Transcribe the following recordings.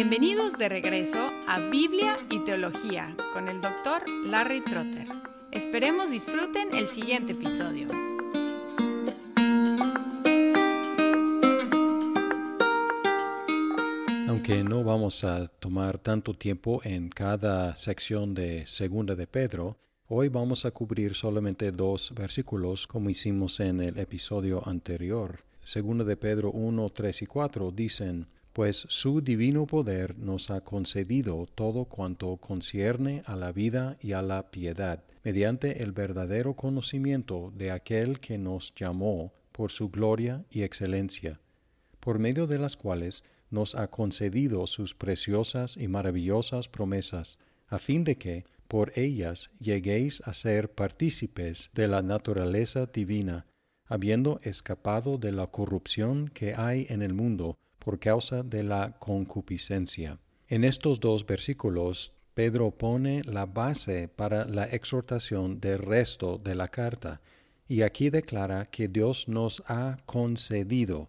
Bienvenidos de regreso a Biblia y Teología con el doctor Larry Trotter. Esperemos disfruten el siguiente episodio. Aunque no vamos a tomar tanto tiempo en cada sección de Segunda de Pedro, hoy vamos a cubrir solamente dos versículos como hicimos en el episodio anterior. Segunda de Pedro 1, 3 y 4 dicen, pues su divino poder nos ha concedido todo cuanto concierne a la vida y a la piedad, mediante el verdadero conocimiento de aquel que nos llamó por su gloria y excelencia, por medio de las cuales nos ha concedido sus preciosas y maravillosas promesas, a fin de que, por ellas, lleguéis a ser partícipes de la naturaleza divina, habiendo escapado de la corrupción que hay en el mundo, por causa de la concupiscencia. En estos dos versículos, Pedro pone la base para la exhortación del resto de la carta, y aquí declara que Dios nos ha concedido.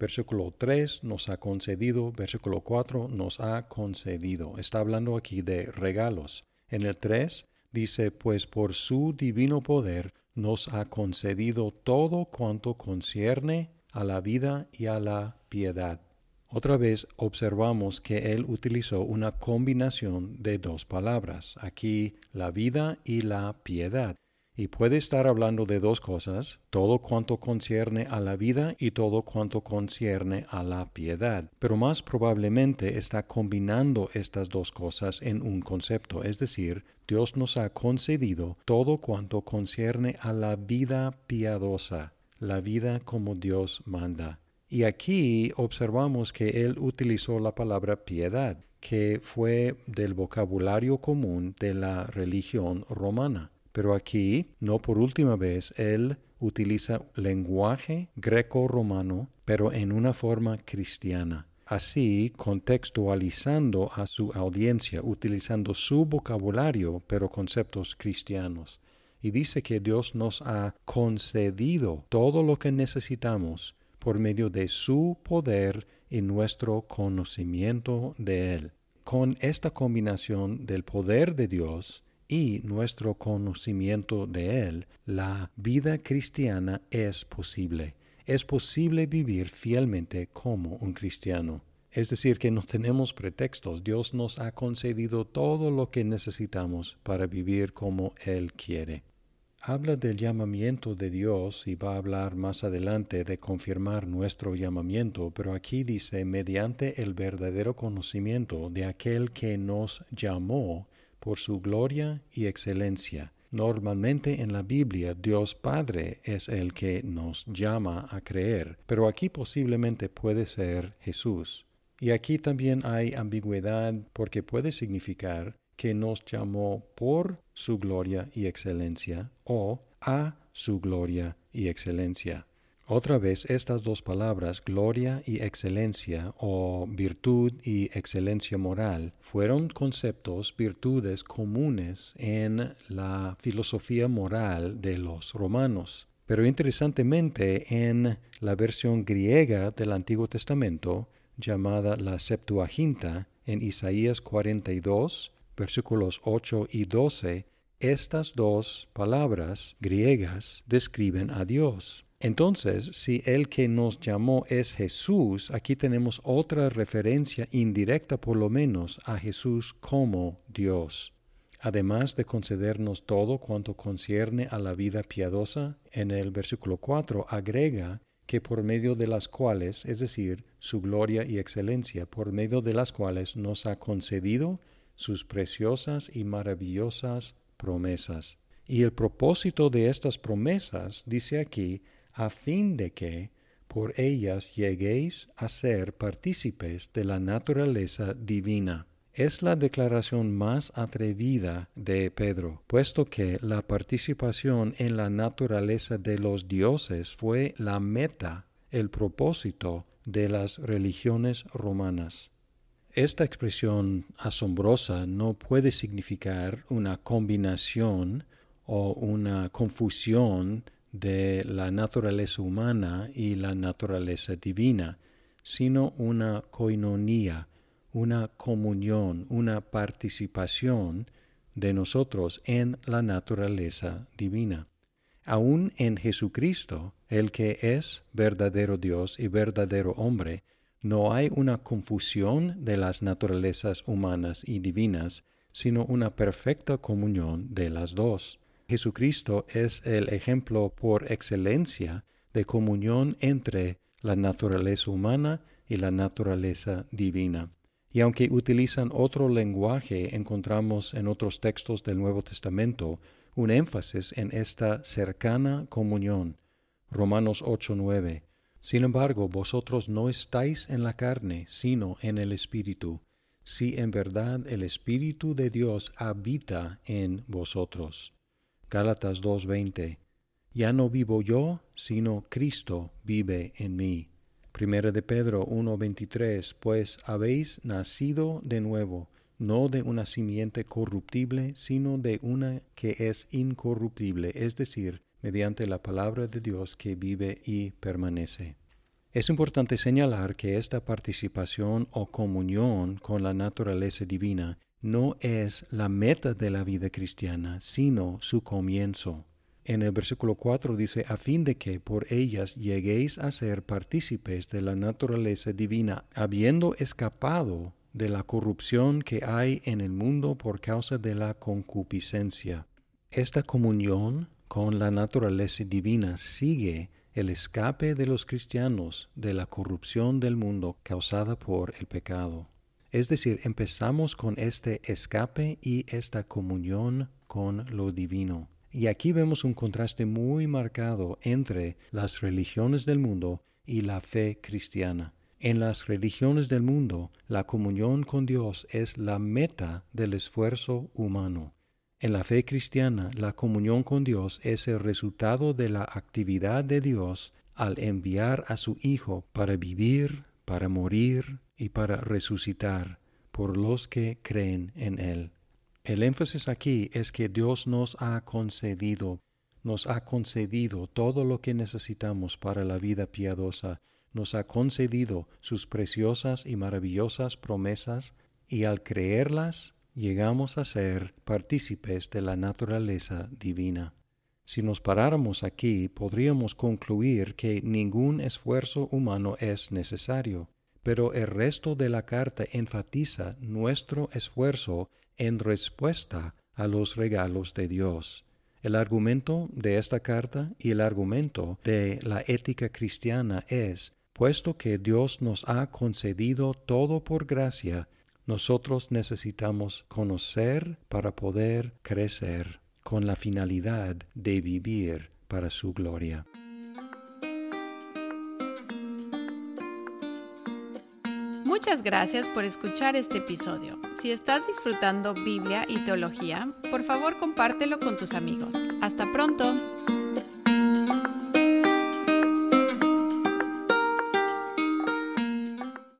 Versículo 3 nos ha concedido, versículo 4 nos ha concedido. Está hablando aquí de regalos. En el 3 dice, pues por su divino poder nos ha concedido todo cuanto concierne a la vida y a la piedad. Otra vez observamos que él utilizó una combinación de dos palabras, aquí la vida y la piedad. Y puede estar hablando de dos cosas, todo cuanto concierne a la vida y todo cuanto concierne a la piedad. Pero más probablemente está combinando estas dos cosas en un concepto, es decir, Dios nos ha concedido todo cuanto concierne a la vida piadosa, la vida como Dios manda. Y aquí observamos que él utilizó la palabra piedad, que fue del vocabulario común de la religión romana. Pero aquí, no por última vez, él utiliza lenguaje greco-romano, pero en una forma cristiana. Así, contextualizando a su audiencia, utilizando su vocabulario, pero conceptos cristianos. Y dice que Dios nos ha concedido todo lo que necesitamos por medio de su poder y nuestro conocimiento de Él. Con esta combinación del poder de Dios y nuestro conocimiento de Él, la vida cristiana es posible. Es posible vivir fielmente como un cristiano. Es decir, que no tenemos pretextos. Dios nos ha concedido todo lo que necesitamos para vivir como Él quiere habla del llamamiento de Dios y va a hablar más adelante de confirmar nuestro llamamiento, pero aquí dice mediante el verdadero conocimiento de aquel que nos llamó por su gloria y excelencia. Normalmente en la Biblia Dios Padre es el que nos llama a creer, pero aquí posiblemente puede ser Jesús. Y aquí también hay ambigüedad porque puede significar que nos llamó por su gloria y excelencia o a su gloria y excelencia. Otra vez estas dos palabras, gloria y excelencia o virtud y excelencia moral, fueron conceptos, virtudes comunes en la filosofía moral de los romanos. Pero interesantemente en la versión griega del Antiguo Testamento, llamada la Septuaginta, en Isaías 42, versículos 8 y 12, estas dos palabras griegas describen a Dios. Entonces, si el que nos llamó es Jesús, aquí tenemos otra referencia indirecta por lo menos a Jesús como Dios. Además de concedernos todo cuanto concierne a la vida piadosa, en el versículo 4 agrega que por medio de las cuales, es decir, su gloria y excelencia, por medio de las cuales nos ha concedido sus preciosas y maravillosas promesas. Y el propósito de estas promesas, dice aquí, a fin de que por ellas lleguéis a ser partícipes de la naturaleza divina. Es la declaración más atrevida de Pedro, puesto que la participación en la naturaleza de los dioses fue la meta, el propósito de las religiones romanas. Esta expresión asombrosa no puede significar una combinación o una confusión de la naturaleza humana y la naturaleza divina, sino una coinonía, una comunión, una participación de nosotros en la naturaleza divina. Aún en Jesucristo, el que es verdadero Dios y verdadero hombre, no hay una confusión de las naturalezas humanas y divinas, sino una perfecta comunión de las dos. Jesucristo es el ejemplo por excelencia de comunión entre la naturaleza humana y la naturaleza divina. Y aunque utilizan otro lenguaje, encontramos en otros textos del Nuevo Testamento un énfasis en esta cercana comunión. Romanos 8:9. Sin embargo, vosotros no estáis en la carne, sino en el Espíritu, si en verdad el Espíritu de Dios habita en vosotros. Gálatas 2:20. Ya no vivo yo, sino Cristo vive en mí. Primera de Pedro 1:23. Pues habéis nacido de nuevo, no de una simiente corruptible, sino de una que es incorruptible, es decir, mediante la palabra de Dios que vive y permanece. Es importante señalar que esta participación o comunión con la naturaleza divina no es la meta de la vida cristiana, sino su comienzo. En el versículo 4 dice, a fin de que por ellas lleguéis a ser partícipes de la naturaleza divina, habiendo escapado de la corrupción que hay en el mundo por causa de la concupiscencia. Esta comunión con la naturaleza divina sigue el escape de los cristianos de la corrupción del mundo causada por el pecado. Es decir, empezamos con este escape y esta comunión con lo divino. Y aquí vemos un contraste muy marcado entre las religiones del mundo y la fe cristiana. En las religiones del mundo, la comunión con Dios es la meta del esfuerzo humano. En la fe cristiana, la comunión con Dios es el resultado de la actividad de Dios al enviar a su Hijo para vivir, para morir y para resucitar por los que creen en Él. El énfasis aquí es que Dios nos ha concedido, nos ha concedido todo lo que necesitamos para la vida piadosa, nos ha concedido sus preciosas y maravillosas promesas, y al creerlas llegamos a ser partícipes de la naturaleza divina. Si nos paráramos aquí, podríamos concluir que ningún esfuerzo humano es necesario, pero el resto de la carta enfatiza nuestro esfuerzo en respuesta a los regalos de Dios. El argumento de esta carta y el argumento de la ética cristiana es, puesto que Dios nos ha concedido todo por gracia, nosotros necesitamos conocer para poder crecer con la finalidad de vivir para su gloria. Muchas gracias por escuchar este episodio. Si estás disfrutando Biblia y teología, por favor compártelo con tus amigos. Hasta pronto.